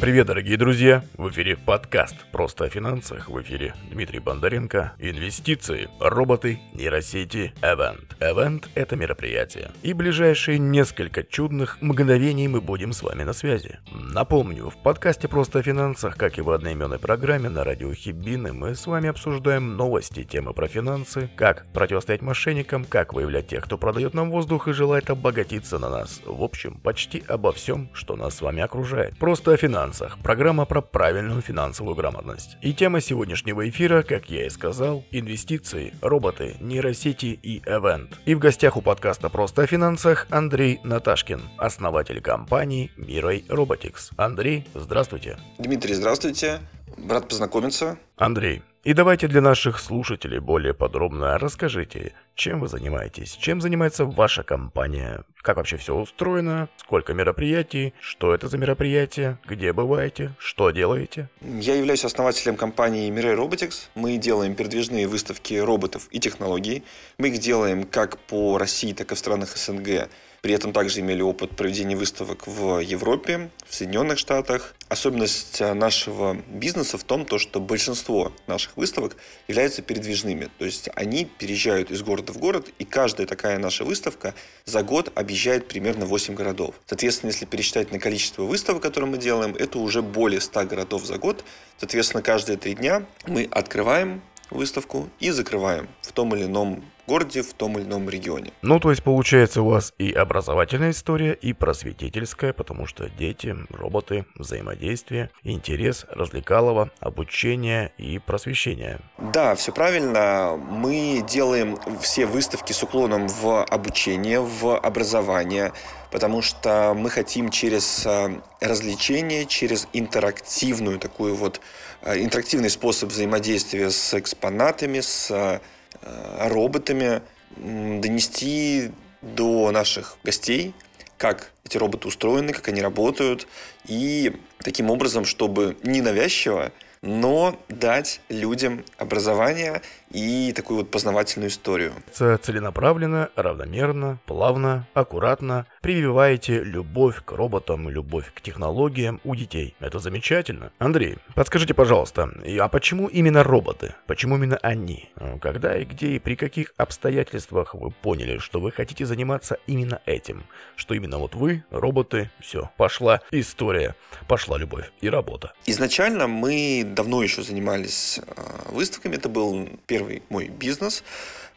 Привет, дорогие друзья! В эфире подкаст «Просто о финансах». В эфире Дмитрий Бондаренко. Инвестиции, роботы, нейросети, Event. Event – это мероприятие. И ближайшие несколько чудных мгновений мы будем с вами на связи. Напомню, в подкасте «Просто о финансах», как и в одноименной программе на радио Хибины, мы с вами обсуждаем новости, темы про финансы, как противостоять мошенникам, как выявлять тех, кто продает нам воздух и желает обогатиться на нас. В общем, почти обо всем, что нас с вами окружает. Просто о финансах финансах. Программа про правильную финансовую грамотность. И тема сегодняшнего эфира, как я и сказал, инвестиции, роботы, нейросети и эвент. И в гостях у подкаста «Просто о финансах» Андрей Наташкин, основатель компании Mirai Robotics. Андрей, здравствуйте. Дмитрий, здравствуйте. Рад познакомиться. Андрей, и давайте для наших слушателей более подробно расскажите, чем вы занимаетесь, чем занимается ваша компания, как вообще все устроено, сколько мероприятий, что это за мероприятия, где бываете, что делаете. Я являюсь основателем компании Mirai Robotics. Мы делаем передвижные выставки роботов и технологий. Мы их делаем как по России, так и в странах СНГ. При этом также имели опыт проведения выставок в Европе, в Соединенных Штатах. Особенность нашего бизнеса в том, то, что большинство наших выставок являются передвижными. То есть они переезжают из города в город, и каждая такая наша выставка за год объезжает примерно 8 городов. Соответственно, если пересчитать на количество выставок, которые мы делаем, это уже более 100 городов за год. Соответственно, каждые три дня мы открываем выставку и закрываем в том или ином городе, в том или ином регионе. Ну, то есть получается у вас и образовательная история, и просветительская, потому что дети, роботы, взаимодействие, интерес, развлекалово, обучение и просвещение. Да, все правильно. Мы делаем все выставки с уклоном в обучение, в образование, потому что мы хотим через э, развлечение, через интерактивную такую вот э, интерактивный способ взаимодействия с экспонатами, с Э, роботами, донести до наших гостей, как эти роботы устроены, как они работают, и таким образом, чтобы ненавязчиво но дать людям образование и такую вот познавательную историю. Целенаправленно, равномерно, плавно, аккуратно прививаете любовь к роботам, любовь к технологиям у детей. Это замечательно. Андрей, подскажите, пожалуйста, а почему именно роботы? Почему именно они? Когда и где и при каких обстоятельствах вы поняли, что вы хотите заниматься именно этим? Что именно вот вы, роботы, все, пошла история, пошла любовь и работа. Изначально мы давно еще занимались а, выставками. Это был первый мой бизнес.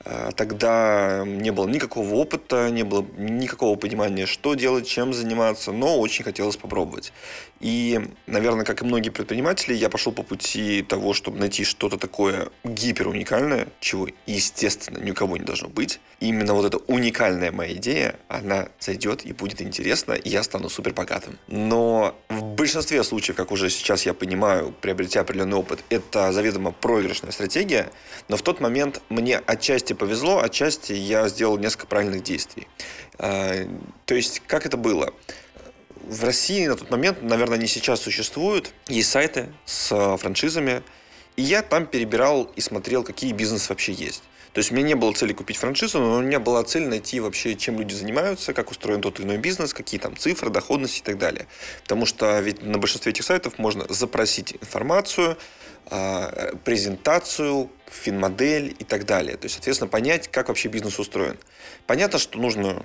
А, тогда не было никакого опыта, не было никакого понимания, что делать, чем заниматься, но очень хотелось попробовать. И, наверное, как и многие предприниматели, я пошел по пути того, чтобы найти что-то такое гипер уникальное, чего, естественно, ни у кого не должно быть. И именно вот эта уникальная моя идея, она зайдет и будет интересна, и я стану супер богатым. Но в большинстве случаев, как уже сейчас я понимаю, приобретя определенный опыт, это заведомо проигрышная стратегия, но в тот момент мне отчасти отчасти повезло, отчасти я сделал несколько правильных действий. А, то есть, как это было? В России на тот момент, наверное, они сейчас существуют, есть сайты с франшизами, и я там перебирал и смотрел, какие бизнесы вообще есть. То есть у меня не было цели купить франшизу, но у меня была цель найти вообще, чем люди занимаются, как устроен тот или иной бизнес, какие там цифры, доходности и так далее. Потому что ведь на большинстве этих сайтов можно запросить информацию, а, презентацию, финмодель и так далее. То есть, соответственно, понять, как вообще бизнес устроен. Понятно, что нужно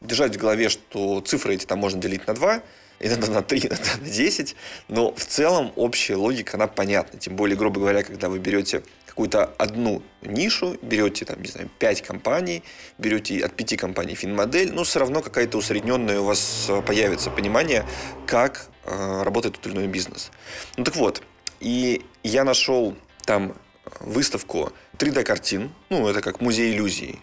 держать в голове, что цифры эти там можно делить на 2, иногда на 3, иногда на 10, но в целом общая логика, она понятна. Тем более, грубо говоря, когда вы берете какую-то одну нишу, берете там, не знаю, 5 компаний, берете от 5 компаний финмодель, но все равно какая-то усредненная у вас появится понимание, как э, работает тот или иной бизнес. Ну так вот, и я нашел там выставку 3D-картин, ну, это как музей иллюзий.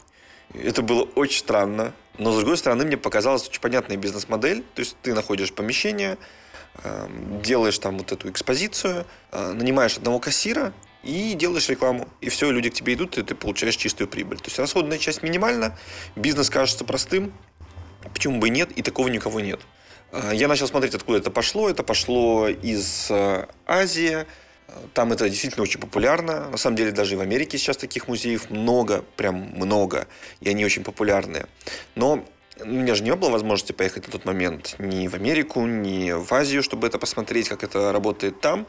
Это было очень странно, но, с другой стороны, мне показалась очень понятная бизнес-модель. То есть ты находишь помещение, эм, делаешь там вот эту экспозицию, э, нанимаешь одного кассира и делаешь рекламу. И все, люди к тебе идут, и ты получаешь чистую прибыль. То есть расходная часть минимальна, бизнес кажется простым, почему бы и нет, и такого никого нет. Э, я начал смотреть, откуда это пошло. Это пошло из э, Азии, там это действительно очень популярно. На самом деле даже и в Америке сейчас таких музеев много, прям много, и они очень популярные. Но у меня же не было возможности поехать на тот момент ни в Америку, ни в Азию, чтобы это посмотреть, как это работает там.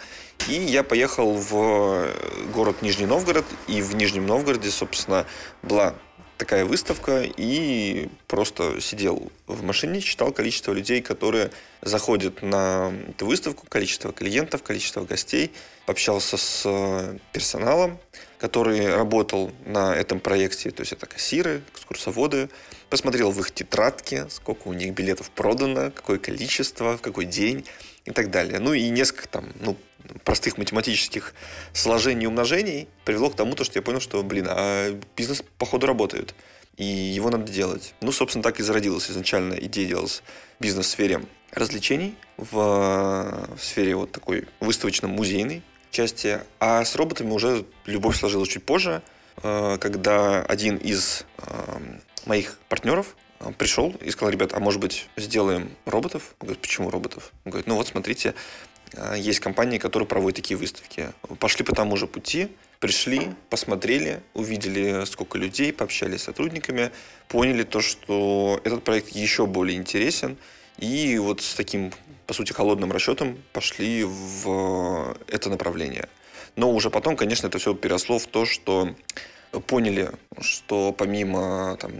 И я поехал в город Нижний Новгород, и в Нижнем Новгороде, собственно, была такая выставка, и просто сидел в машине, читал количество людей, которые заходят на эту выставку, количество клиентов, количество гостей, общался с э, персоналом, который работал на этом проекте, то есть это кассиры, экскурсоводы, посмотрел в их тетрадке, сколько у них билетов продано, какое количество, в какой день и так далее. Ну и несколько там, ну, простых математических сложений и умножений привело к тому, то, что я понял, что, блин, а бизнес, походу, работает. И его надо делать. Ну, собственно, так и зародилась изначально идея делать бизнес в сфере развлечений, в, в сфере вот такой выставочно-музейной части. А с роботами уже любовь сложилась чуть позже, э, когда один из э, моих партнеров э, пришел и сказал, ребят, а может быть сделаем роботов? Он говорит, почему роботов? Он говорит, ну вот смотрите, есть компании, которые проводят такие выставки. Пошли по тому же пути, пришли, посмотрели, увидели, сколько людей, пообщались с сотрудниками, поняли то, что этот проект еще более интересен, и вот с таким, по сути, холодным расчетом пошли в это направление. Но уже потом, конечно, это все переросло в то, что поняли, что помимо там,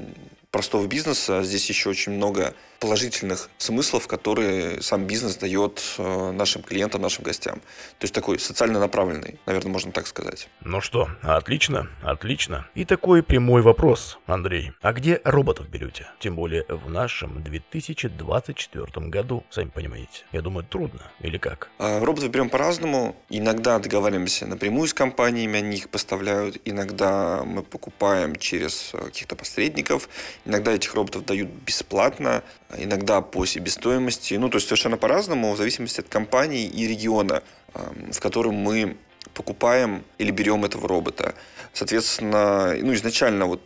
простого бизнеса здесь еще очень много положительных смыслов, которые сам бизнес дает э, нашим клиентам, нашим гостям. То есть такой социально направленный, наверное, можно так сказать. Ну что, отлично, отлично. И такой прямой вопрос, Андрей. А где роботов берете? Тем более в нашем 2024 году, сами понимаете. Я думаю, трудно. Или как? А, роботов берем по-разному. Иногда договариваемся напрямую с компаниями, они их поставляют. Иногда мы покупаем через э, каких-то посредников. Иногда этих роботов дают бесплатно иногда по себестоимости, ну, то есть совершенно по-разному, в зависимости от компании и региона, в котором мы покупаем или берем этого робота. Соответственно, ну, изначально вот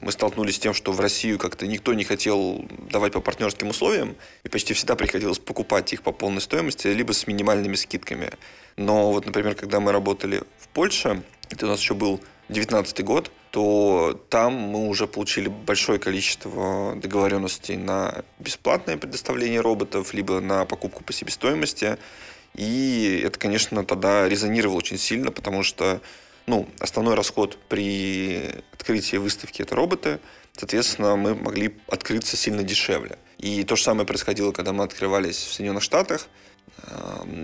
мы столкнулись с тем, что в Россию как-то никто не хотел давать по партнерским условиям, и почти всегда приходилось покупать их по полной стоимости, либо с минимальными скидками. Но вот, например, когда мы работали в Польше, это у нас еще был 2019 год, то там мы уже получили большое количество договоренностей на бесплатное предоставление роботов, либо на покупку по себестоимости. И это, конечно, тогда резонировало очень сильно, потому что ну, основной расход при открытии выставки – это роботы. Соответственно, мы могли открыться сильно дешевле. И то же самое происходило, когда мы открывались в Соединенных Штатах –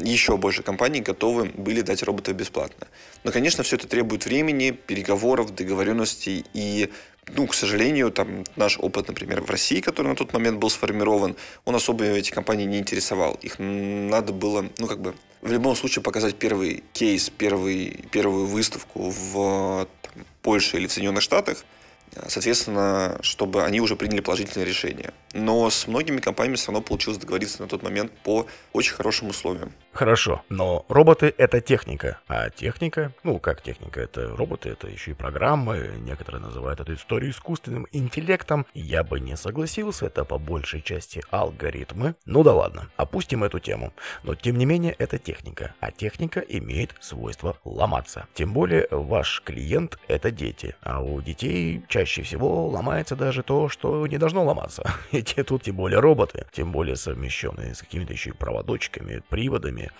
еще больше компаний готовы были дать роботов бесплатно. Но, конечно, все это требует времени, переговоров, договоренностей и ну, к сожалению, там наш опыт, например, в России, который на тот момент был сформирован, он особо эти компании не интересовал. Их надо было, ну, как бы, в любом случае показать первый кейс, первый, первую выставку в там, Польше или в Соединенных Штатах, соответственно, чтобы они уже приняли положительное решение. Но с многими компаниями все равно получилось договориться на тот момент по очень хорошим условиям. Хорошо, но роботы — это техника, а техника, ну как техника, это роботы, это еще и программы, некоторые называют эту историю искусственным интеллектом. Я бы не согласился, это по большей части алгоритмы. Ну да ладно, опустим эту тему. Но тем не менее, это техника, а техника имеет свойство ломаться. Тем более, ваш клиент — это дети, а у детей чаще всего ломается даже то, что не должно ломаться. Эти тут тем более роботы, тем более совмещенные с какими-то еще и проводочками, приводами,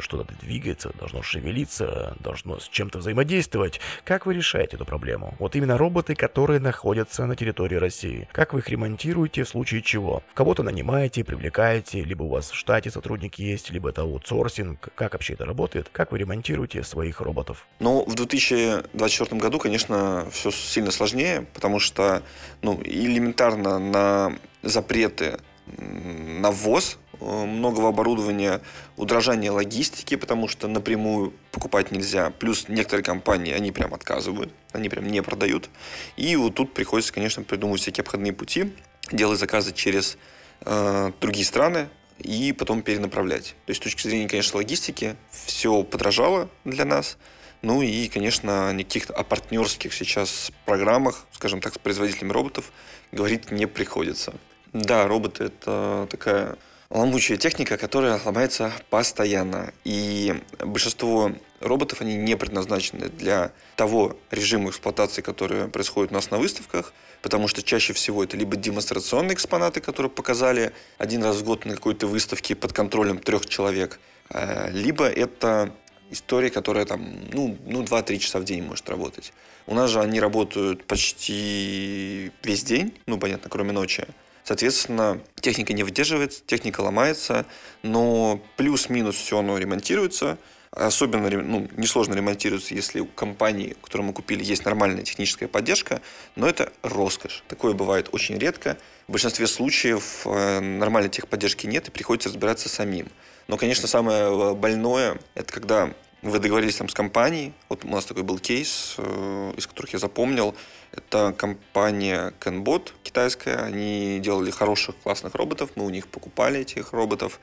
что-то двигается, должно шевелиться, должно с чем-то взаимодействовать. Как вы решаете эту проблему? Вот именно роботы, которые находятся на территории России. Как вы их ремонтируете в случае чего? Кого-то нанимаете, привлекаете, либо у вас в штате сотрудники есть, либо это аутсорсинг. Как вообще это работает? Как вы ремонтируете своих роботов? Ну, в 2024 году, конечно, все сильно сложнее, потому что, ну, элементарно на запреты на ввоз Э, многого оборудования, удорожание логистики, потому что напрямую покупать нельзя. Плюс некоторые компании, они прям отказывают, они прям не продают. И вот тут приходится, конечно, придумывать всякие обходные пути, делать заказы через э, другие страны и потом перенаправлять. То есть с точки зрения, конечно, логистики все подорожало для нас. Ну и, конечно, никаких о партнерских сейчас программах, скажем так, с производителями роботов говорить не приходится. Да, роботы — это такая ломучая техника, которая ломается постоянно. И большинство роботов, они не предназначены для того режима эксплуатации, который происходит у нас на выставках, потому что чаще всего это либо демонстрационные экспонаты, которые показали один раз в год на какой-то выставке под контролем трех человек, э, либо это история, которая там, ну, ну 2-3 часа в день может работать. У нас же они работают почти весь день, ну, понятно, кроме ночи. Соответственно, техника не выдерживает, техника ломается, но плюс-минус все оно ремонтируется. Особенно ну, несложно ремонтируется, если у компании, которую мы купили, есть нормальная техническая поддержка, но это роскошь. Такое бывает очень редко. В большинстве случаев э, нормальной техподдержки нет, и приходится разбираться самим. Но, конечно, самое э, больное – это когда вы договорились там с компанией. Вот у нас такой был кейс, э, из которых я запомнил. Это компания Canbot китайская. Они делали хороших, классных роботов. Мы у них покупали этих роботов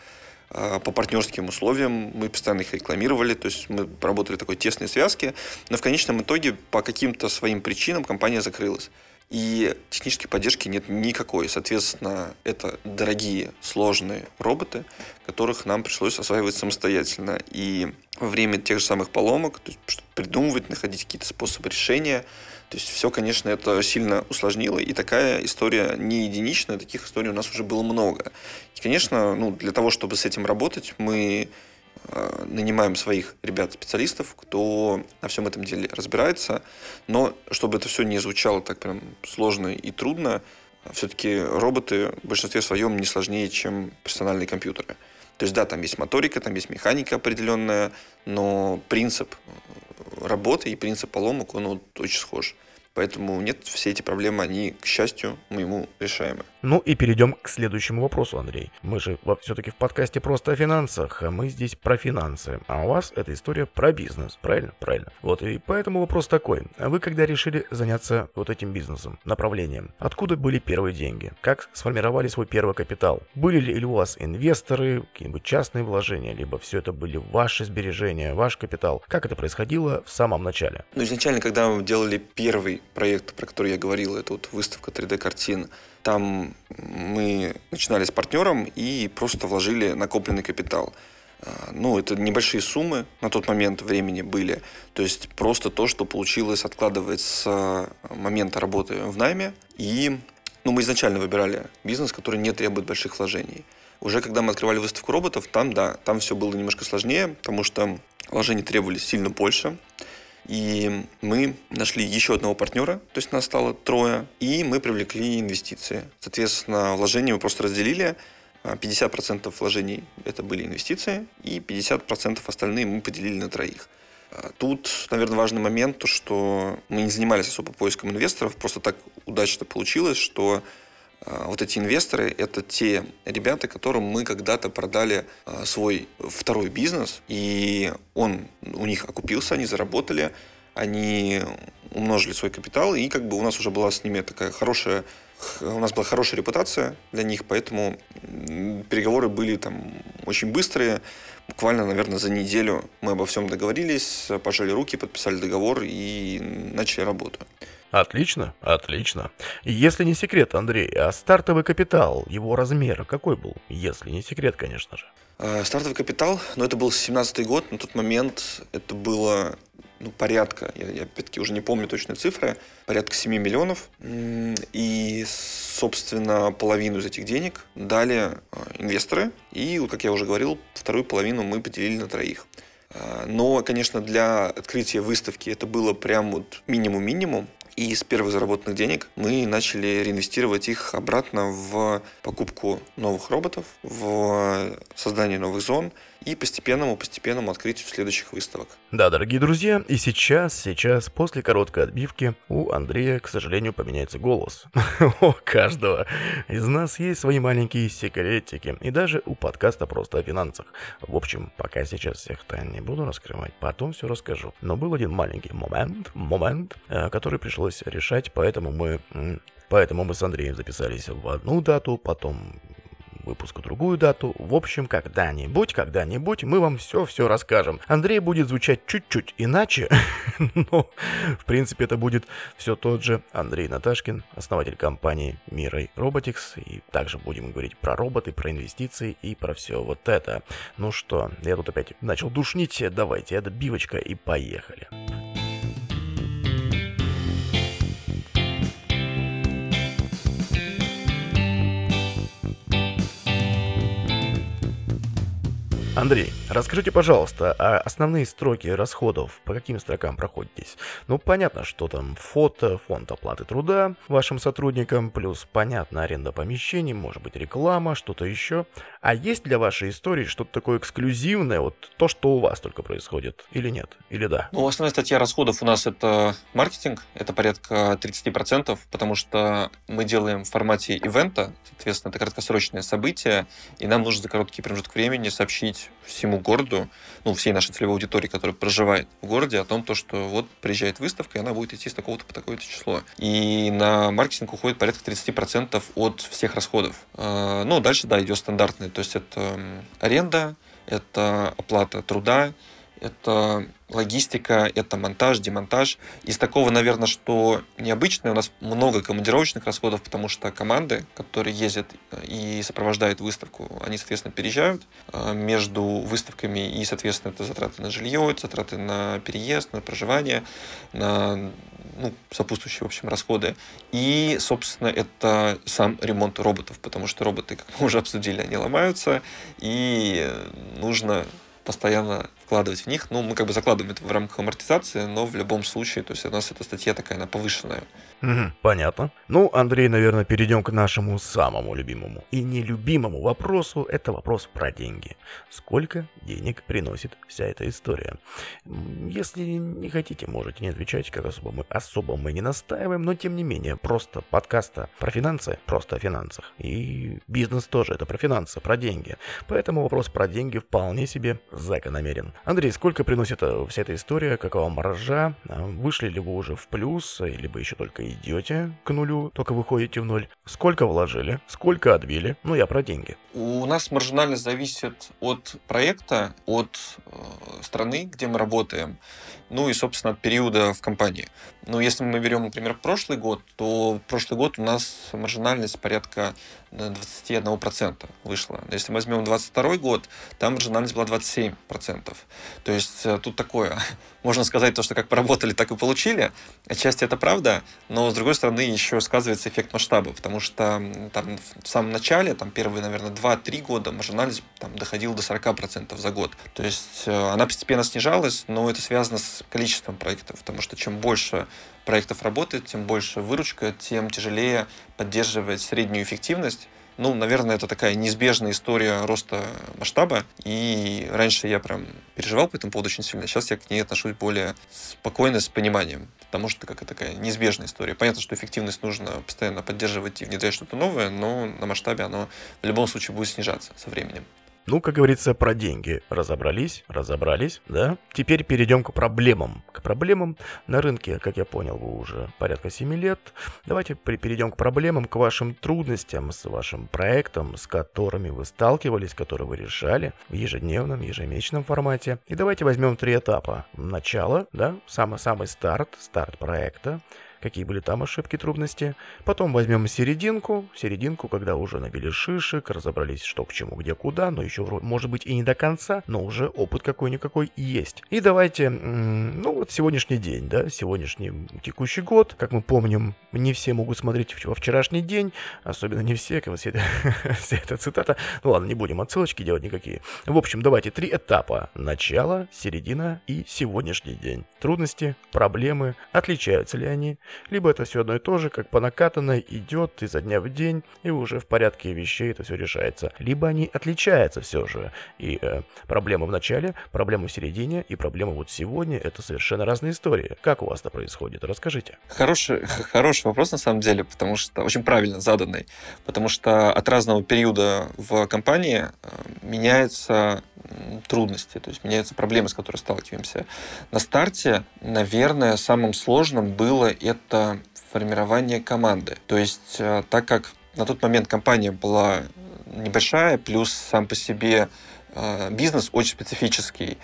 э, по партнерским условиям. Мы постоянно их рекламировали. То есть мы работали в такой тесной связке. Но в конечном итоге по каким-то своим причинам компания закрылась. И технической поддержки нет никакой. Соответственно, это дорогие, сложные роботы, которых нам пришлось осваивать самостоятельно. И во время тех же самых поломок, то есть придумывать, находить какие-то способы решения. То есть все, конечно, это сильно усложнило, и такая история не единичная, таких историй у нас уже было много. И, конечно, ну, для того, чтобы с этим работать, мы нанимаем своих ребят-специалистов, кто на всем этом деле разбирается. Но чтобы это все не звучало так прям сложно и трудно, все-таки роботы в большинстве своем не сложнее, чем персональные компьютеры. То есть да, там есть моторика, там есть механика определенная, но принцип работы и принцип поломок, он вот очень схож. Поэтому нет, все эти проблемы, они, к счастью, моему решаемы. Ну и перейдем к следующему вопросу, Андрей. Мы же все-таки в подкасте просто о финансах, а мы здесь про финансы. А у вас эта история про бизнес, правильно? Правильно. Вот и поэтому вопрос такой. Вы когда решили заняться вот этим бизнесом, направлением, откуда были первые деньги? Как сформировали свой первый капитал? Были ли у вас инвесторы, какие-нибудь частные вложения, либо все это были ваши сбережения, ваш капитал? Как это происходило в самом начале? Ну, изначально, когда мы делали первый проект, про который я говорил, это вот выставка 3D-картин. Там мы начинали с партнером и просто вложили накопленный капитал. А, ну, это небольшие суммы на тот момент времени были. То есть просто то, что получилось откладывать с момента работы в найме. И ну, мы изначально выбирали бизнес, который не требует больших вложений. Уже когда мы открывали выставку роботов, там, да, там все было немножко сложнее, потому что вложения требовались сильно больше. И мы нашли еще одного партнера, то есть нас стало трое, и мы привлекли инвестиции. Соответственно, вложения мы просто разделили. 50% вложений это были инвестиции, и 50% остальные мы поделили на троих. А тут, наверное, важный момент, то, что мы не занимались особо поиском инвесторов, просто так удачно получилось, что а, вот эти инвесторы – это те ребята, которым мы когда-то продали а, свой второй бизнес, и он у них окупился, они заработали, они умножили свой капитал, и как бы у нас уже была с ними такая хорошая у нас была хорошая репутация для них, поэтому переговоры были там очень быстрые. Буквально, наверное, за неделю мы обо всем договорились, пожали руки, подписали договор и начали работу. Отлично, отлично. Если не секрет, Андрей, а стартовый капитал, его размер какой был? Если не секрет, конечно же. А, стартовый капитал, ну это был 17 год, на тот момент это было ну, порядка, я, я опять-таки уже не помню точные цифры, порядка 7 миллионов. И, собственно, половину из этих денег дали а, инвесторы. И, как я уже говорил, вторую половину мы поделили на троих. А, но, конечно, для открытия выставки это было прям вот минимум-минимум. И с первых заработанных денег мы начали реинвестировать их обратно в покупку новых роботов, в создание новых зон и постепенному-постепенному открытию следующих выставок. Да, дорогие друзья, и сейчас, сейчас, после короткой отбивки, у Андрея, к сожалению, поменяется голос. У каждого из нас есть свои маленькие секретики, и даже у подкаста просто о финансах. В общем, пока сейчас всех тайн не буду раскрывать, потом все расскажу. Но был один маленький момент, момент, э, который пришлось решать, поэтому мы Поэтому мы с Андреем записались в одну дату, потом выпуска другую дату. В общем, когда-нибудь, когда-нибудь мы вам все-все расскажем. Андрей будет звучать чуть-чуть иначе, но в принципе это будет все тот же Андрей Наташкин, основатель компании Mirai Robotics. И также будем говорить про роботы, про инвестиции и про все вот это. Ну что, я тут опять начал душнить. Давайте, это бивочка и поехали. Андрей, расскажите, пожалуйста, а основные строки расходов по каким строкам проходитесь? Ну, понятно, что там фото, фонд оплаты труда вашим сотрудникам, плюс, понятно, аренда помещений, может быть, реклама, что-то еще. А есть для вашей истории что-то такое эксклюзивное, вот то, что у вас только происходит, или нет, или да? Ну, основная статья расходов у нас это маркетинг, это порядка 30%, потому что мы делаем в формате ивента, соответственно, это краткосрочное событие, и нам нужно за короткий промежуток времени сообщить всему городу, ну, всей нашей целевой аудитории, которая проживает в городе, о том, то, что вот приезжает выставка, и она будет идти с такого-то по такое-то число. И на маркетинг уходит порядка 30% от всех расходов. А, ну, дальше, да, идет стандартный, то есть это аренда, это оплата труда, это логистика, это монтаж, демонтаж. Из такого, наверное, что необычное, у нас много командировочных расходов, потому что команды, которые ездят э, и сопровождают выставку, они, соответственно, переезжают э, между выставками, и, соответственно, это затраты на жилье, затраты на переезд, на проживание, на ну, сопутствующие, в общем, расходы. И, собственно, это сам ремонт роботов, потому что роботы, как мы уже обсудили, они ломаются, и нужно постоянно вкладывать в них. Ну, мы как бы закладываем это в рамках амортизации, но в любом случае, то есть у нас эта статья такая, она повышенная. Угу, понятно. Ну, Андрей, наверное, перейдем к нашему самому любимому и нелюбимому вопросу. Это вопрос про деньги. Сколько денег приносит вся эта история? Если не хотите, можете не отвечать, как особо мы, особо мы не настаиваем, но тем не менее, просто подкаста про финансы, просто о финансах. И бизнес тоже, это про финансы, про деньги. Поэтому вопрос про деньги вполне себе закономерен. Андрей, сколько приносит э, вся эта история, какова маржа, а, вышли ли вы уже в плюс, либо еще только идете к нулю, только выходите в ноль, сколько вложили, сколько отбили, ну я про деньги. У нас маржинальность зависит от проекта, от э, страны, где мы работаем, ну и, собственно, от периода в компании. Ну, если мы берем, например, прошлый год, то прошлый год у нас маржинальность порядка 21% вышла. Если мы возьмем 22 год, там маржинальность была 27%. То есть э, тут такое, можно сказать, то, что как поработали, так и получили. Отчасти это правда, но с другой стороны еще сказывается эффект масштаба, потому что там в самом начале, там первые, наверное, 2-3 года маржинальность там доходила до 40% за год. То есть э, она постепенно снижалась, но это связано с количеством проектов, потому что чем больше проектов работает, тем больше выручка, тем тяжелее поддерживать среднюю эффективность. Ну, наверное, это такая неизбежная история роста масштаба. И раньше я прям переживал по этому поводу очень сильно. Сейчас я к ней отношусь более спокойно, с пониманием. Потому что какая такая неизбежная история. Понятно, что эффективность нужно постоянно поддерживать и внедрять что-то новое, но на масштабе оно в любом случае будет снижаться со временем. Ну, как говорится, про деньги. Разобрались, разобрались, да? Теперь перейдем к проблемам. К проблемам на рынке, как я понял, вы уже порядка 7 лет. Давайте перейдем к проблемам, к вашим трудностям с вашим проектом, с которыми вы сталкивались, которые вы решали в ежедневном, ежемесячном формате. И давайте возьмем три этапа. Начало, да, самый-самый старт, старт проекта какие были там ошибки, трудности. Потом возьмем серединку, серединку, когда уже набили шишек, разобрались, что к чему, где, куда, но еще, может быть, и не до конца, но уже опыт какой-никакой есть. И давайте, ну вот сегодняшний день, да, сегодняшний текущий год, как мы помним, не все могут смотреть во вчерашний день, особенно не все, как это, вся эта цитата. Ну ладно, не будем отсылочки делать никакие. В общем, давайте три этапа. Начало, середина и сегодняшний день. Трудности, проблемы, отличаются ли они, либо это все одно и то же, как по накатанной идет изо дня в день, и уже в порядке вещей это все решается. Либо они отличаются все же, и э, проблема в начале, проблема в середине, и проблема вот сегодня, это совершенно разные истории. Как у вас это происходит? Расскажите. Хороший, хороший вопрос на самом деле, потому что очень правильно заданный, потому что от разного периода в компании э, меняются трудности, то есть меняются проблемы, с которыми сталкиваемся. На старте, наверное, самым сложным было это формирование команды. То есть, э, так как на тот момент компания была небольшая, плюс сам по себе э, бизнес очень специфический.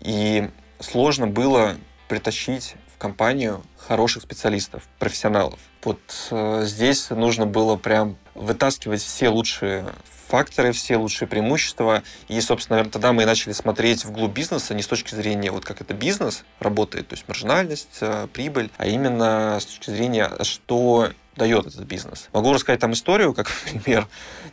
И сложно было притащить в компанию хороших специалистов, профессионалов. Вот э, здесь нужно было прям вытаскивать все лучшие факторы, все лучшие преимущества. И, собственно, наверное, тогда мы и начали смотреть вглубь бизнеса не с точки зрения, вот как это бизнес работает, то есть маржинальность, э, прибыль, а именно с точки зрения, что дает этот бизнес. Могу рассказать там историю, как пример.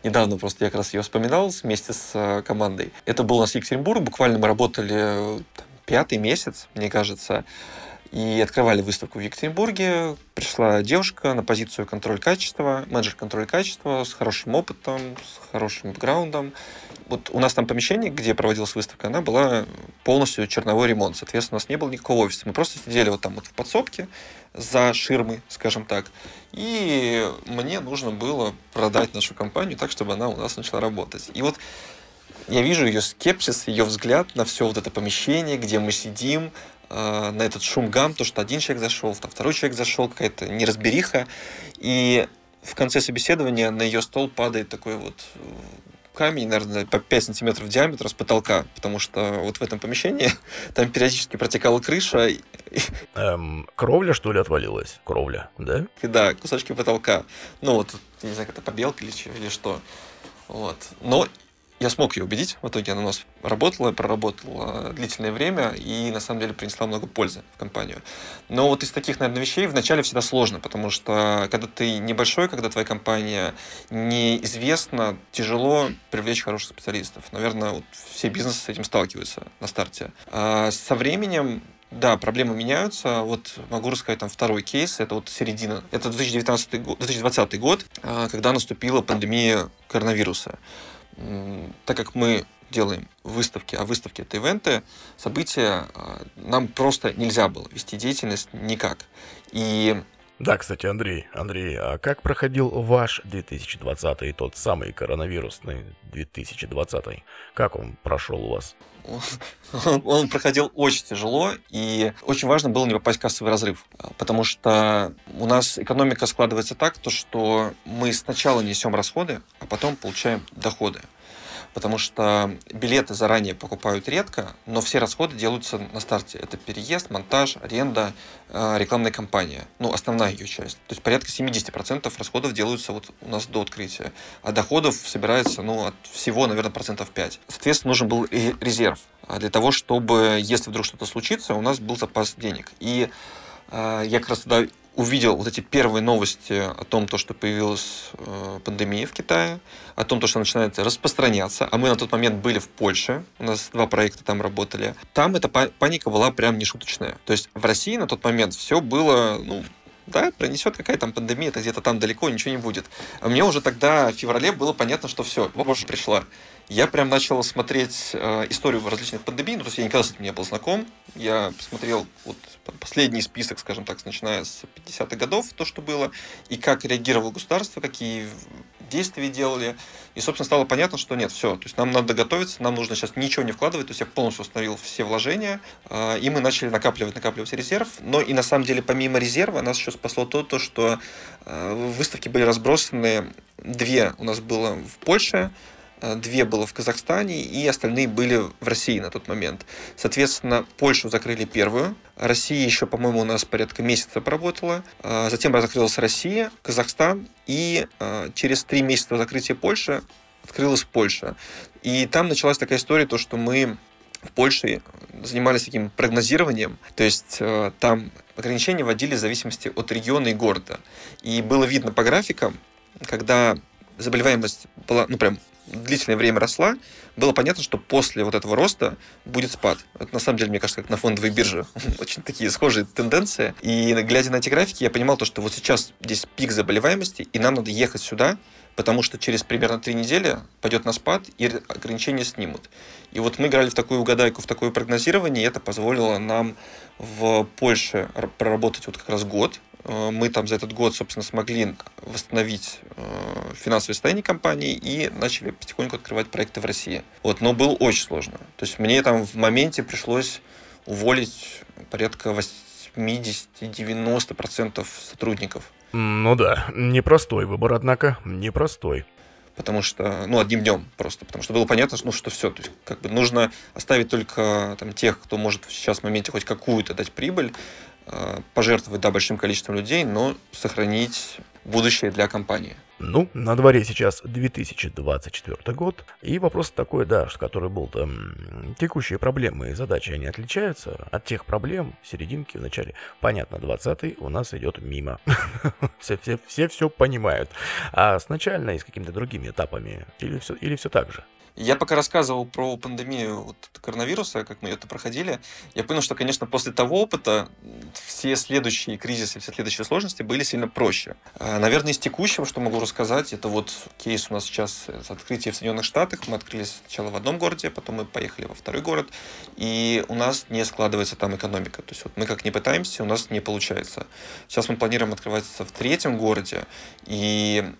Недавно просто я как раз ее вспоминал вместе с э, командой. Это был у нас Екатеринбург. Буквально мы работали э, там, пятый месяц, мне кажется и открывали выставку в Екатеринбурге. Пришла девушка на позицию контроль качества, менеджер контроль качества с хорошим опытом, с хорошим бэкграундом. Вот у нас там помещение, где проводилась выставка, она была полностью черновой ремонт. Соответственно, у нас не было никакого офиса. Мы просто сидели вот там вот в подсобке за ширмой, скажем так. И мне нужно было продать нашу компанию так, чтобы она у нас начала работать. И вот я вижу ее скепсис, ее взгляд на все вот это помещение, где мы сидим, э, на этот шум гам, то, что один человек зашел, там второй человек зашел, какая-то неразбериха. И в конце собеседования на ее стол падает такой вот э, камень, наверное, по 5 сантиметров диаметра с потолка, потому что вот в этом помещении там периодически протекала крыша. Эм, кровля, что ли, отвалилась? Кровля, да? И да, кусочки потолка. Ну вот, не знаю, это побелка или, или что. Вот. Но я смог ее убедить. В итоге она у нас работала, проработала длительное время и на самом деле принесла много пользы в компанию. Но вот из таких, наверное, вещей вначале всегда сложно, потому что когда ты небольшой, когда твоя компания неизвестна, тяжело привлечь хороших специалистов. Наверное, вот все бизнесы с этим сталкиваются на старте. А со временем да, проблемы меняются. Вот могу рассказать там второй кейс. Это вот середина. Это 2019 год, 2020 год, а, когда наступила пандемия коронавируса так как мы делаем выставки, а выставки это ивенты, события, а, нам просто нельзя было вести деятельность никак. И да, кстати, Андрей, Андрей, а как проходил ваш 2020, тот самый коронавирусный 2020? Как он прошел у вас? Он, проходил очень тяжело, и очень важно было не попасть в кассовый разрыв, потому что у нас экономика складывается так, то, что мы сначала несем расходы, а потом получаем доходы потому что билеты заранее покупают редко, но все расходы делаются на старте. Это переезд, монтаж, аренда, э, рекламная кампания. Ну, основная ее часть. То есть порядка 70% расходов делаются вот у нас до открытия. А доходов собирается, ну, от всего, наверное, процентов 5. Соответственно, нужен был резерв а для того, чтобы, если вдруг что-то случится, у нас был запас денег. И э, я как раз тогда увидел вот эти первые новости о том, то, что появилась э, пандемия в Китае, о том, то, что начинает распространяться, а мы на тот момент были в Польше, у нас два проекта там работали, там эта паника была прям нешуточная. То есть в России на тот момент все было, ну, да, пронесет какая там пандемия, это где-то там далеко, ничего не будет. А мне уже тогда в феврале было понятно, что все, вот уже пришла. Я прям начал смотреть э, историю различных пандемий, ну, то есть я никогда с этим не был знаком. Я посмотрел вот последний список, скажем так, начиная с 50-х годов, то, что было, и как реагировало государство, какие действия делали. И, собственно, стало понятно, что нет, все, то есть нам надо готовиться, нам нужно сейчас ничего не вкладывать, то есть я полностью установил все вложения, э, и мы начали накапливать, накапливать резерв. Но и на самом деле, помимо резерва, нас еще спасло то, то что э, выставки были разбросаны, две у нас было в Польше, две было в Казахстане, и остальные были в России на тот момент. Соответственно, Польшу закрыли первую, Россия еще, по-моему, у нас порядка месяца поработала, э, затем закрылась Россия, Казахстан, и э, через три месяца закрытия Польши открылась Польша. И там началась такая история, то, что мы в Польше занимались таким прогнозированием, то есть там ограничения вводили в зависимости от региона и города. И было видно по графикам, когда заболеваемость была, ну, прям длительное время росла, было понятно, что после вот этого роста будет спад. Это на самом деле, мне кажется, как на фондовой бирже. Очень такие схожие тенденции. И глядя на эти графики, я понимал то, что вот сейчас здесь пик заболеваемости, и нам надо ехать сюда, потому что через примерно три недели пойдет на спад, и ограничения снимут. И вот мы играли в такую угадайку, в такое прогнозирование, и это позволило нам в Польше проработать вот как раз год, мы там за этот год, собственно, смогли восстановить э, финансовое состояние компании и начали потихоньку открывать проекты в России. Вот, но было очень сложно. То есть мне там в моменте пришлось уволить порядка 80-90% сотрудников. Ну да, непростой выбор, однако, непростой. потому что, ну, одним днем просто, потому что было понятно, ну, что все, то есть, как бы нужно оставить только там тех, кто может сейчас в моменте хоть какую-то дать прибыль, э, пожертвовать, да, большим количеством людей, но сохранить будущее для компании. Ну, на дворе сейчас 2024 год, и вопрос такой, да, который был там, текущие проблемы и задачи, они отличаются от тех проблем серединки в начале. Понятно, 20 у нас идет мимо. все, все, все все понимают. А сначала и с какими-то другими этапами, или все, или все так же? Я пока рассказывал про пандемию вот, коронавируса, как мы это проходили, я понял, что, конечно, после того опыта все следующие кризисы, все следующие сложности были сильно проще. А, наверное, из текущего, что могу рассказать, это вот кейс у нас сейчас с открытия в Соединенных Штатах. Мы открылись сначала в одном городе, потом мы поехали во второй город, и у нас не складывается там экономика. То есть вот мы как не пытаемся, у нас не получается. Сейчас мы планируем открываться в третьем городе, и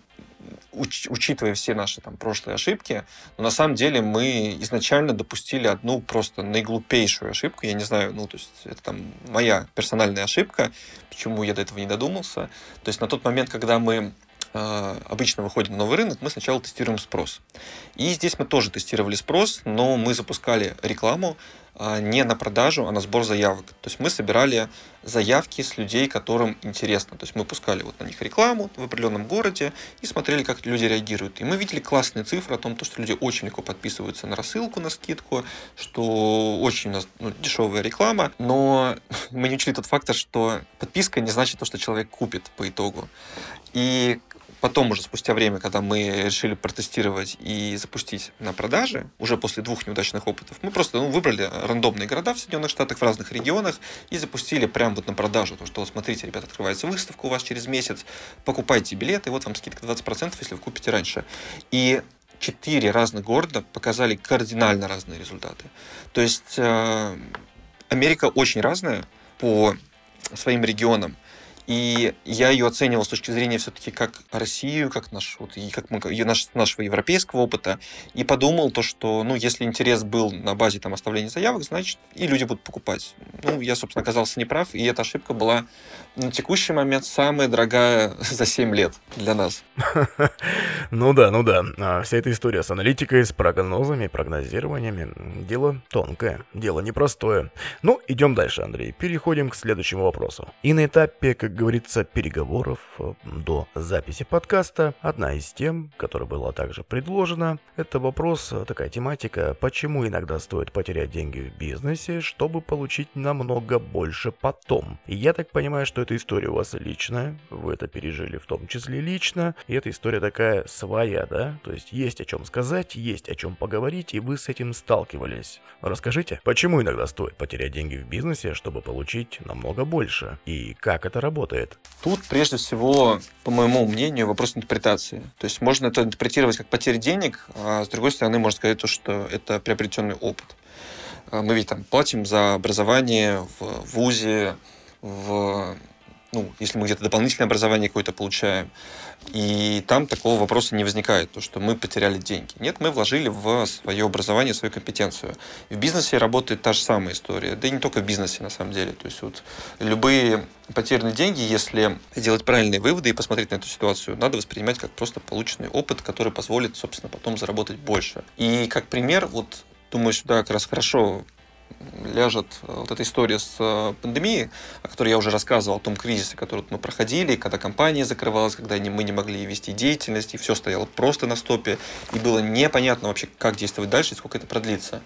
уч, учитывая все наши там прошлые ошибки, но на самом деле мы изначально допустили одну просто наиглупейшую ошибку. Я не знаю, ну, то есть это там моя персональная ошибка, почему я до этого не додумался. То есть на тот момент, когда мы э, обычно выходим на новый рынок, мы сначала тестируем спрос. И здесь мы тоже тестировали спрос, но мы запускали рекламу, не на продажу, а на сбор заявок. То есть мы собирали заявки с людей, которым интересно. То есть мы пускали вот на них рекламу в определенном городе и смотрели, как люди реагируют. И мы видели классные цифры о том, что люди очень легко подписываются на рассылку, на скидку, что очень у нас ну, дешевая реклама. Но мы не учли тот фактор, что подписка не значит то, что человек купит по итогу. И потом уже спустя время, когда мы решили протестировать и запустить на продаже, уже после двух неудачных опытов, мы просто ну, выбрали рандомные города в Соединенных Штатах, в разных регионах и запустили прямо вот на продажу. То, что, смотрите, ребята, открывается выставка у вас через месяц, покупайте билеты, вот вам скидка 20%, если вы купите раньше. И четыре разных города показали кардинально разные результаты. То есть э, Америка очень разная по своим регионам. И я ее оценивал с точки зрения все-таки как Россию, как наш, вот, и как мы, наш, нашего европейского опыта, и подумал то, что, ну, если интерес был на базе там оставления заявок, значит, и люди будут покупать. Ну, я, собственно, оказался неправ, и эта ошибка была на текущий момент самая дорогая за 7 лет для нас. Ну да, ну да. А вся эта история с аналитикой, с прогнозами, прогнозированиями, дело тонкое, дело непростое. Ну, идем дальше, Андрей. Переходим к следующему вопросу. И на этапе, как говорится, переговоров э, до записи подкаста, одна из тем, которая была также предложена, это вопрос, э, такая тематика, почему иногда стоит потерять деньги в бизнесе, чтобы получить намного больше потом. И я так понимаю, что эта история у вас личная, вы это пережили в том числе лично, и эта история такая своя, да? То есть есть о чем сказать, есть о чем поговорить, и вы с этим сталкивались. Расскажите, почему иногда стоит потерять деньги в бизнесе, чтобы получить намного больше? И как это работает? Работает? Тут, прежде всего, по моему мнению, вопрос интерпретации. То есть можно это интерпретировать как потерю денег, а с другой стороны, можно сказать то, что это приобретенный опыт. А мы ведь там платим за образование в ВУЗе, в ну, если мы где-то дополнительное образование какое-то получаем, и там такого вопроса не возникает, то, что мы потеряли деньги. Нет, мы вложили в свое образование, свою компетенцию. В бизнесе работает та же самая история, да и не только в бизнесе на самом деле. То есть вот любые потерянные деньги, если делать правильные выводы и посмотреть на эту ситуацию, надо воспринимать как просто полученный опыт, который позволит, собственно, потом заработать больше. И как пример, вот думаю, сюда как раз хорошо ляжет э, вот эта история с э, пандемией, о которой я уже рассказывал, о том кризисе, который мы проходили, когда компания закрывалась, когда мы не могли вести деятельность, и все стояло просто на стопе, и было непонятно вообще, как действовать дальше и сколько это продлится.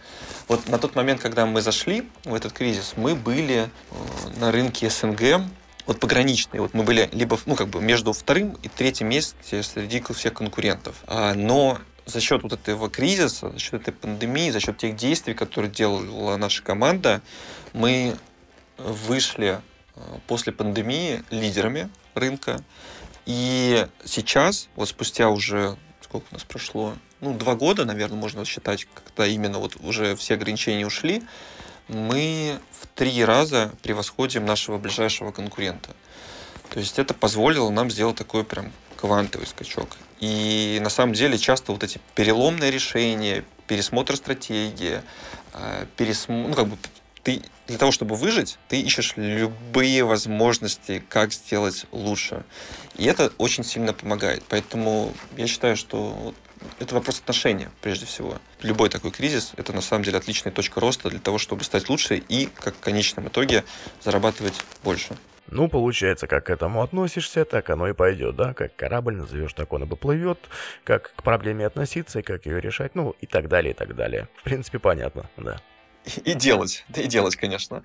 Вот на тот момент, когда мы зашли в этот кризис, мы были э, на рынке СНГ, вот пограничные. Вот мы были либо ну, как бы между вторым и третьим месте среди всех конкурентов. А, но за счет вот этого кризиса, за счет этой пандемии, за счет тех действий, которые делала наша команда, мы вышли э, после пандемии лидерами рынка. И сейчас, вот спустя уже, сколько у нас прошло, ну, два года, наверное, можно считать, когда именно вот уже все ограничения ушли, мы в три раза превосходим нашего ближайшего конкурента. То есть это позволило нам сделать такой прям квантовый скачок. И на самом деле часто вот эти переломные решения, пересмотр стратегии, э, пересм... ну, как бы ты для того, чтобы выжить, ты ищешь любые возможности, как сделать лучше. И это очень сильно помогает. Поэтому я считаю, что это вопрос отношения, прежде всего. Любой такой кризис – это на самом деле отличная точка роста для того, чтобы стать лучше и, как в конечном итоге, зарабатывать больше. Ну, получается, как к этому относишься, так оно и пойдет, да? Как корабль назовешь, так он и поплывет. Как к проблеме относиться и как ее решать, ну, и так далее, и так далее. В принципе, понятно, да. И делать, да и делать, конечно.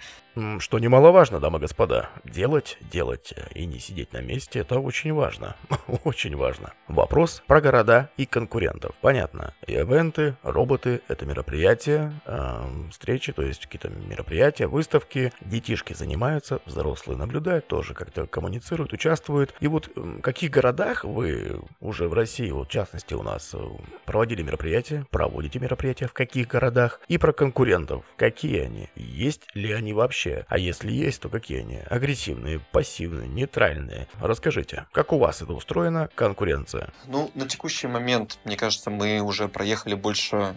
Что немаловажно, дамы и господа. Делать, делать и не сидеть на месте, это очень важно. очень важно. Вопрос про города и конкурентов. Понятно. И ивенты, роботы, это мероприятия, э, встречи, то есть какие-то мероприятия, выставки. Детишки занимаются, взрослые наблюдают, тоже как-то коммуницируют, участвуют. И вот в каких городах вы уже в России, вот в частности у нас, э, проводили мероприятия, проводите мероприятия, в каких городах? И про конкурентов. Какие они? Есть ли они вообще? А если есть, то какие они? Агрессивные, пассивные, нейтральные? Расскажите, как у вас это устроено, конкуренция? Ну, на текущий момент, мне кажется, мы уже проехали больше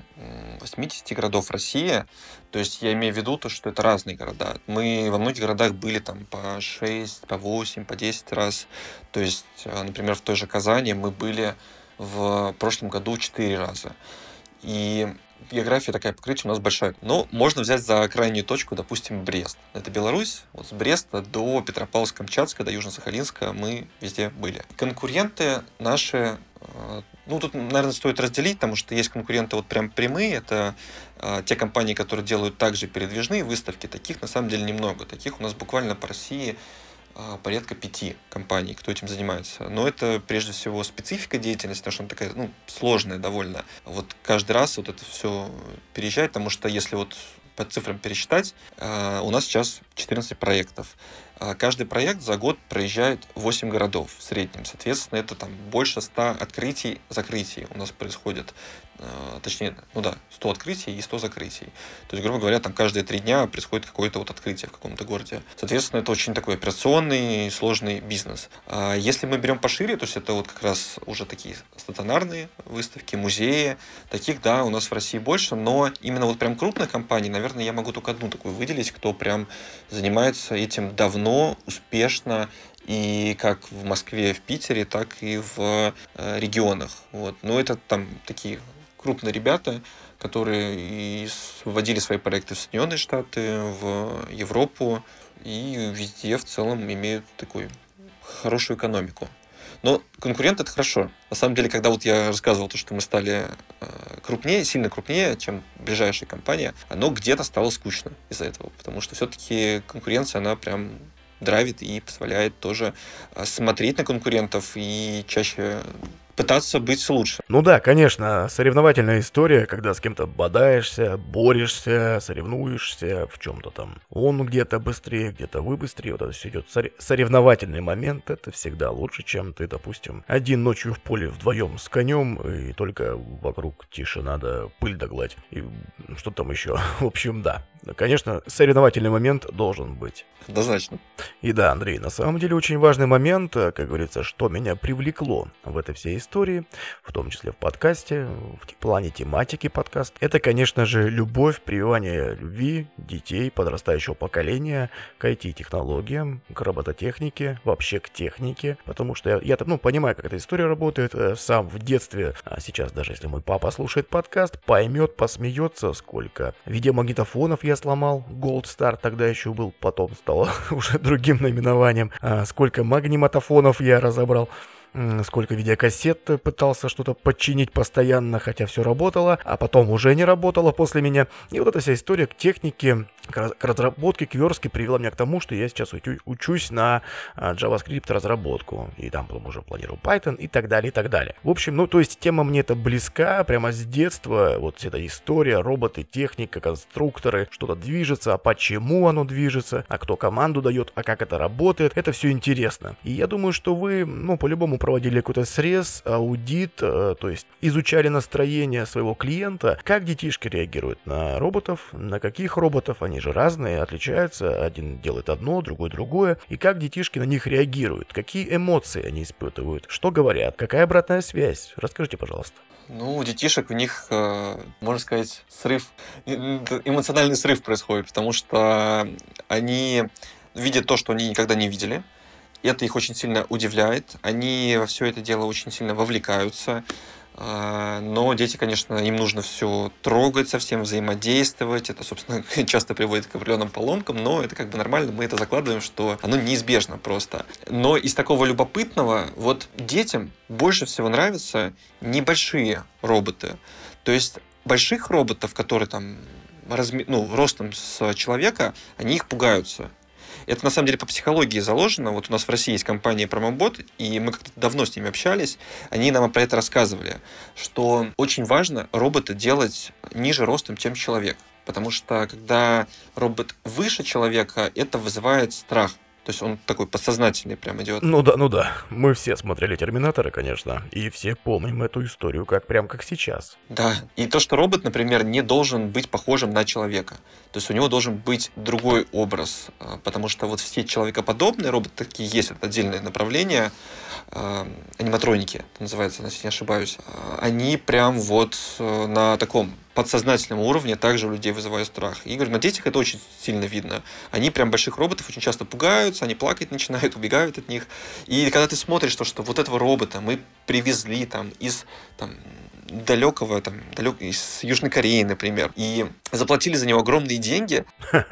80 городов России. То есть я имею в виду то, что это разные города. Мы во многих городах были там по 6, по 8, по 10 раз. То есть, э, например, в той же Казани мы были в прошлом году 4 раза. И география такая покрытие у нас большая. Но можно взять за крайнюю точку, допустим, Брест. Это Беларусь. Вот с Бреста до Петропавловска-Камчатска, до Южно-Сахалинска мы везде были. Конкуренты наши э, ну, тут, наверное, стоит разделить, потому что есть конкуренты вот прям прямые. Это э, те компании, которые делают также передвижные выставки. Таких, на самом деле, немного. Таких у нас буквально по России порядка пяти компаний, кто этим занимается. Но это прежде всего специфика деятельности, потому что она такая ну, сложная довольно. Вот каждый раз вот это все переезжает, потому что если вот по цифрам пересчитать, а, у нас сейчас 14 проектов. А каждый проект за год проезжает 8 городов в среднем. Соответственно, это там больше 100 открытий, закрытий у нас происходит. Э, точнее, ну да, 100 открытий и 100 закрытий. То есть, грубо говоря, там каждые три дня происходит какое-то вот открытие в каком-то городе. Соответственно, это очень такой операционный, сложный бизнес. А если мы берем пошире, то есть это вот как раз уже такие стационарные выставки, музеи, таких, да, у нас в России больше, но именно вот прям крупных компаний, наверное, я могу только одну такую выделить, кто прям занимается этим давно, успешно и как в Москве, в Питере, так и в э, регионах. Вот. Но это там такие крупные ребята, которые и вводили свои проекты в Соединенные Штаты, в Европу, и везде в целом имеют такую хорошую экономику. Но конкурент это хорошо. На самом деле, когда вот я рассказывал то, что мы стали э, крупнее, сильно крупнее, чем ближайшая компания, оно где-то стало скучно из-за этого. Потому что все-таки конкуренция, она прям драйвит и позволяет тоже э, смотреть на конкурентов и чаще пытаться быть лучше. Ну да, конечно, соревновательная история, когда с кем-то бодаешься, борешься, соревнуешься в чем-то там. Он где-то быстрее, где-то вы быстрее. Вот это все идет соревновательный момент. Это всегда лучше, чем ты, допустим, один ночью в поле вдвоем с конем, и только вокруг тише надо пыль догладь. И что там еще. В общем, да. Конечно, соревновательный момент должен быть. Однозначно. И да, Андрей, на самом деле очень важный момент, как говорится, что меня привлекло в этой всей истории, в том числе в подкасте, в плане тематики подкаст, это, конечно же, любовь, прививание любви детей, подрастающего поколения к IT-технологиям, к робототехнике, вообще к технике, потому что я, я ну, понимаю, как эта история работает, э, сам в детстве, а сейчас даже если мой папа слушает подкаст, поймет, посмеется, сколько видеомагнитофонов я сломал, Gold Star тогда еще был, потом стало уже другим наименованием, а сколько магниматофонов я разобрал сколько видеокассет пытался что-то подчинить постоянно, хотя все работало, а потом уже не работало после меня. И вот эта вся история к технике, к разработке, к верстке привела меня к тому, что я сейчас учусь на а, JavaScript разработку. И там потом уже планирую Python и так далее, и так далее. В общем, ну, то есть тема мне это близка прямо с детства. Вот эта история, роботы, техника, конструкторы, что-то движется, а почему оно движется, а кто команду дает, а как это работает. Это все интересно. И я думаю, что вы, ну, по-любому проводили какой-то срез, аудит, э, то есть изучали настроение своего клиента, как детишки реагируют на роботов, на каких роботов, они же разные, отличаются, один делает одно, другой другое, и как детишки на них реагируют, какие эмоции они испытывают, что говорят, какая обратная связь. Расскажите, пожалуйста. Ну, у детишек у них, э, можно сказать, срыв, эмоциональный срыв происходит, потому что они видят то, что они никогда не видели, это их очень сильно удивляет. Они во все это дело очень сильно вовлекаются. А, но дети, конечно, им нужно все трогать, совсем взаимодействовать. Это, собственно, часто приводит к определенным поломкам, но это как бы нормально, мы это закладываем, что оно неизбежно просто. Но из такого любопытного, вот детям больше всего нравятся небольшие роботы. То есть больших роботов, которые там разми... ну, ростом с человека, они их пугаются. Это на самом деле по психологии заложено. Вот у нас в России есть компания Pромобот, и мы как-то давно с ними общались. Они нам про это рассказывали, что очень важно робота делать ниже ростом, чем человек. Потому что когда робот выше человека, это вызывает страх. То есть он такой подсознательный прям идет. Ну да, ну да. Мы все смотрели Терминатора, конечно, и все помним эту историю как прям как сейчас. Да. И то, что робот, например, не должен быть похожим на человека. То есть у него должен быть другой образ. А, потому что вот все человекоподобные роботы такие есть, это отдельное направление, э, аниматроники, это называется, если не ошибаюсь. А, они прям вот э, на таком подсознательном уровне также у людей вызывают страх. И говорю, на детях это очень сильно видно. Они прям больших роботов очень часто пугаются, они плакать начинают, убегают от них. И когда ты смотришь, то, что вот этого робота мы привезли там из там, далекого, там, далек, из Южной Кореи, например, и заплатили за него огромные деньги.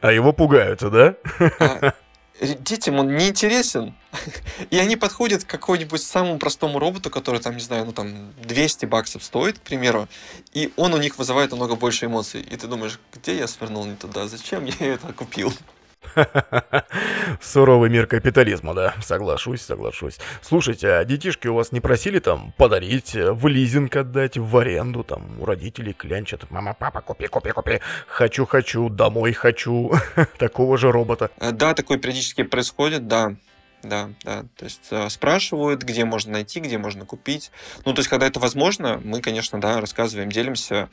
А его пугаются, да? Детям он не интересен. И они подходят к какому-нибудь самому простому роботу, который там, не знаю, ну там 200 баксов стоит, к примеру, и он у них вызывает намного больше эмоций. И ты думаешь, где я свернул не туда, зачем я это купил? Суровый мир капитализма, да, соглашусь, соглашусь. Слушайте, а детишки у вас не просили там подарить, в лизинг отдать, в аренду, там, у родителей клянчат, мама, папа, купи, купи, купи, хочу, хочу, домой хочу, такого же робота. Э, да, такое периодически происходит, да да, да. То есть э, спрашивают, где можно найти, где можно купить. Ну, то есть, когда это возможно, мы, конечно, да, рассказываем, делимся,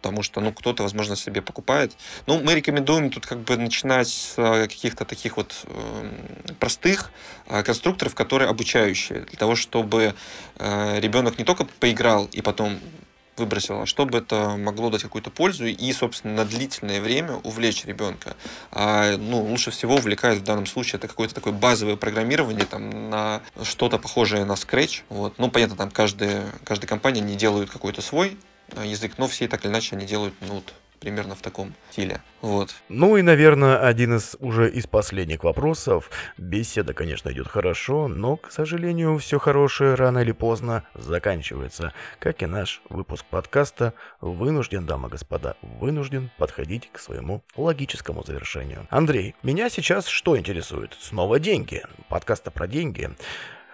потому что, ну, кто-то, возможно, себе покупает. Ну, мы рекомендуем тут как бы начинать с э, каких-то таких вот э, простых э, конструкторов, которые обучающие, для того, чтобы ребенок не только поиграл и потом выбросила, чтобы это могло дать какую-то пользу и, собственно, на длительное время увлечь ребенка. А, ну, лучше всего увлекает в данном случае это какое-то такое базовое программирование там, на что-то похожее на Scratch. Вот. Ну, понятно, там каждая, каждая компания не делают какой-то свой а, язык, но все так или иначе они делают ну, вот, примерно в таком стиле. Вот. Ну и, наверное, один из уже из последних вопросов. Беседа, конечно, идет хорошо, но, к сожалению, все хорошее рано или поздно заканчивается. Как и наш выпуск подкаста, вынужден, дамы и господа, вынужден подходить к своему логическому завершению. Андрей, меня сейчас что интересует? Снова деньги. Подкаста про деньги.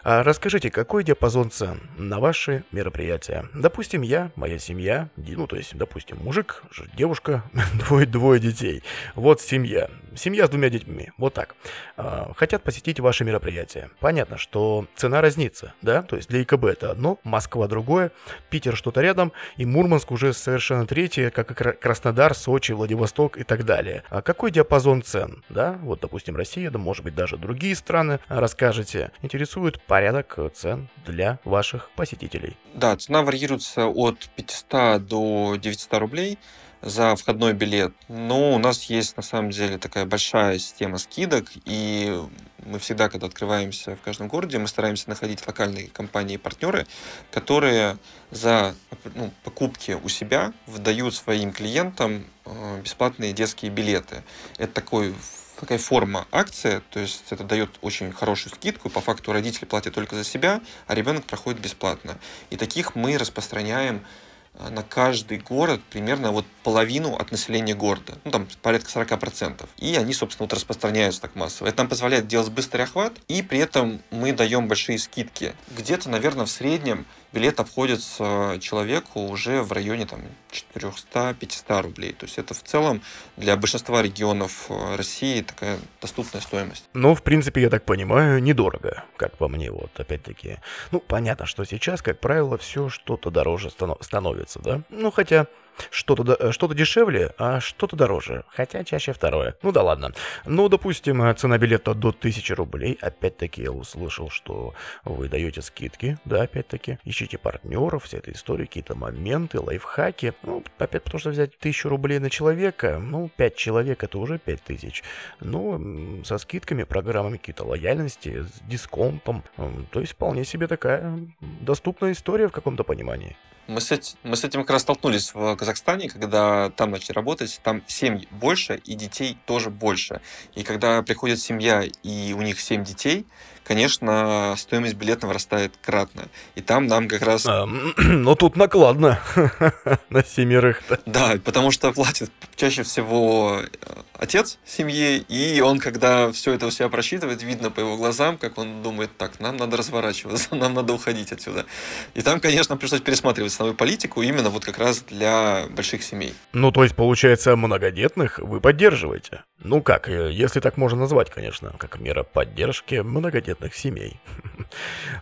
А расскажите, какой диапазон цен на ваши мероприятия? Допустим, я, моя семья, ну, то есть, допустим, мужик, девушка, двое, двое детей. Вот семья. Семья с двумя детьми. Вот так. А, хотят посетить ваши мероприятия. Понятно, что цена разнится, да? То есть для ИКБ это одно, Москва другое, Питер что-то рядом, и Мурманск уже совершенно третье, как и Краснодар, Сочи, Владивосток и так далее. А какой диапазон цен, да? Вот, допустим, Россия, да, может быть, даже другие страны расскажете. Интересует порядок цен для ваших посетителей. Да, цена варьируется от 500 до 900 рублей за входной билет. Но у нас есть на самом деле такая большая система скидок, и мы всегда, когда открываемся в каждом городе, мы стараемся находить локальные компании и партнеры, которые за ну, покупки у себя выдают своим клиентам э, бесплатные детские билеты. Это такой такая форма акции, то есть это дает очень хорошую скидку, по факту родители платят только за себя, а ребенок проходит бесплатно. И таких мы распространяем э, на каждый город примерно вот половину от населения города, ну там порядка 40%. И они, собственно, вот распространяются так массово. Это нам позволяет делать быстрый охват, и при этом мы даем большие скидки. Где-то, наверное, в среднем билет обходится человеку уже в районе там, 400-500 рублей. То есть это в целом для большинства регионов э, России такая доступная стоимость. Ну, в принципе, я так понимаю, недорого, как по мне. Вот, опять-таки, ну, понятно, что сейчас, как правило, все что-то дороже становится, да? Ну, хотя Что-то э, что дешевле, а что-то дороже. Хотя чаще второе. Ну да ладно. Ну, допустим, э, цена билета до 1000 рублей. Опять-таки я услышал, что вы даете скидки. Да, опять-таки. Ищите партнеров, вся эта история, какие-то моменты, лайфхаки. Ну, опять потому что взять 1000 рублей на человека, ну, 5 человек это уже 5000. Ну, со скидками, программами какие-то лояльности, с дисконтом. То есть вполне себе такая доступная история в каком-то понимании. Мы с, этим, мы с этим как раз столкнулись в Казахстане, когда там начали работать, там семь больше, и детей тоже больше. И когда приходит семья, и у них семь детей, конечно, стоимость билета вырастает кратно. И там нам как раз... А, но тут накладно на семерых. -то. Да, потому что платит чаще всего э, отец семьи, и он, когда все это у себя просчитывает, видно по его глазам, как он думает, так, нам надо разворачиваться, нам надо уходить отсюда. И там, конечно, пришлось пересматривать свою политику именно вот как раз для больших семей. Ну, то есть, получается, многодетных вы поддерживаете? Ну как, э, если так можно назвать, конечно, как мера поддержки многодетных семей.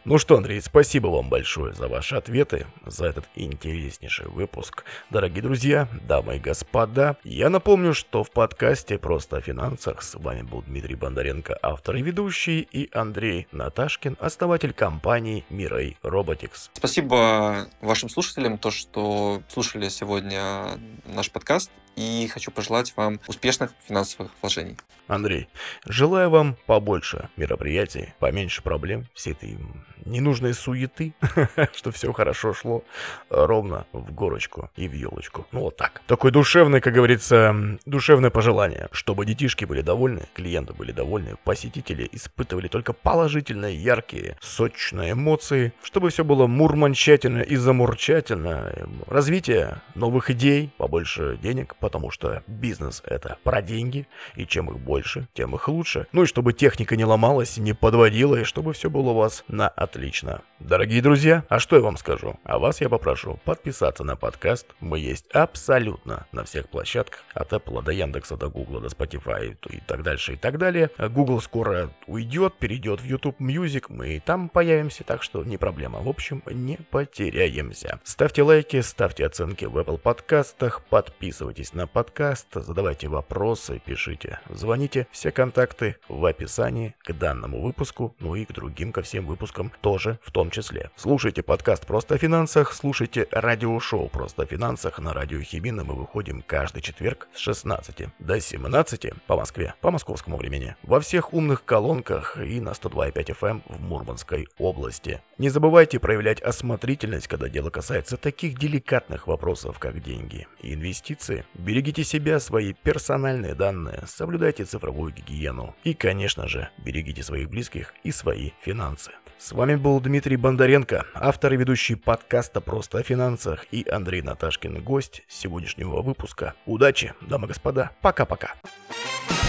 Ну что, Андрей, спасибо вам большое за ваши ответы, за этот интереснейший выпуск. Дорогие друзья, дамы и господа, я напомню, что в подкасте «Просто о финансах» с вами был Дмитрий Бондаренко, автор и ведущий, и Андрей Наташкин, основатель компании Мирей Robotics. Спасибо вашим слушателям, то, что слушали сегодня наш подкаст и хочу пожелать вам успешных финансовых вложений. Андрей, желаю вам побольше мероприятий, поменьше проблем, всей этой ненужной суеты, что все хорошо шло ровно в горочку и в елочку. Ну вот так. Такое душевное, как говорится, душевное пожелание, чтобы детишки были довольны, клиенты были довольны, посетители испытывали только положительные, яркие, сочные эмоции, чтобы все было мурманчательно и замурчательно, развитие новых идей, побольше денег, потому что бизнес это про деньги, и чем их больше, тем их лучше. Ну и чтобы техника не ломалась, не подводила, и чтобы все было у вас на отлично. Дорогие друзья, а что я вам скажу? А вас я попрошу подписаться на подкаст. Мы есть абсолютно на всех площадках. От Apple до Яндекса, до Google, до Spotify и так дальше, и так далее. Google скоро уйдет, перейдет в YouTube Music. Мы и там появимся, так что не проблема. В общем, не потеряемся. Ставьте лайки, ставьте оценки в Apple подкастах, подписывайтесь на подкаст, задавайте вопросы, пишите, звоните. Все контакты в описании к данному выпуску, ну и к другим, ко всем выпускам тоже в том числе. Слушайте подкаст «Просто о финансах», слушайте радиошоу «Просто о финансах» на радио Хибина. Мы выходим каждый четверг с 16 до 17 по Москве, по московскому времени. Во всех умных колонках и на 102.5 FM эм в Мурманской области. Не забывайте проявлять осмотрительность, когда дело касается таких деликатных вопросов, как деньги инвестиции. Берегите себя, свои персональные данные, соблюдайте цифровую гигиену и, конечно же, берегите своих близких и свои финансы. С вами был Дмитрий Бондаренко, автор и ведущий подкаста «Просто о финансах» и Андрей Наташкин, гость сегодняшнего выпуска. Удачи, дамы и господа. Пока-пока.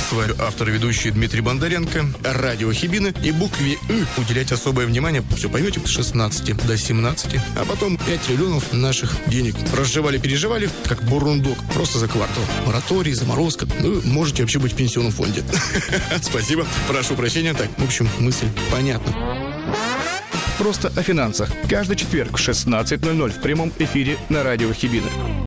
С вами автор и ведущий Дмитрий Бондаренко, радио Хибины и букве «Ы» уделять особое внимание, все поймете, с 16 до 17, а потом 5 триллионов наших денег. Разжевали-переживали, как бурундук, просто за квартал. Мораторий, заморозка, ну, можете вообще быть в пенсионном фонде. Спасибо, прошу прощения, так, в общем, мысль понятна. Просто о финансах. Каждый четверг в 16.00 в прямом эфире на радио Хибины.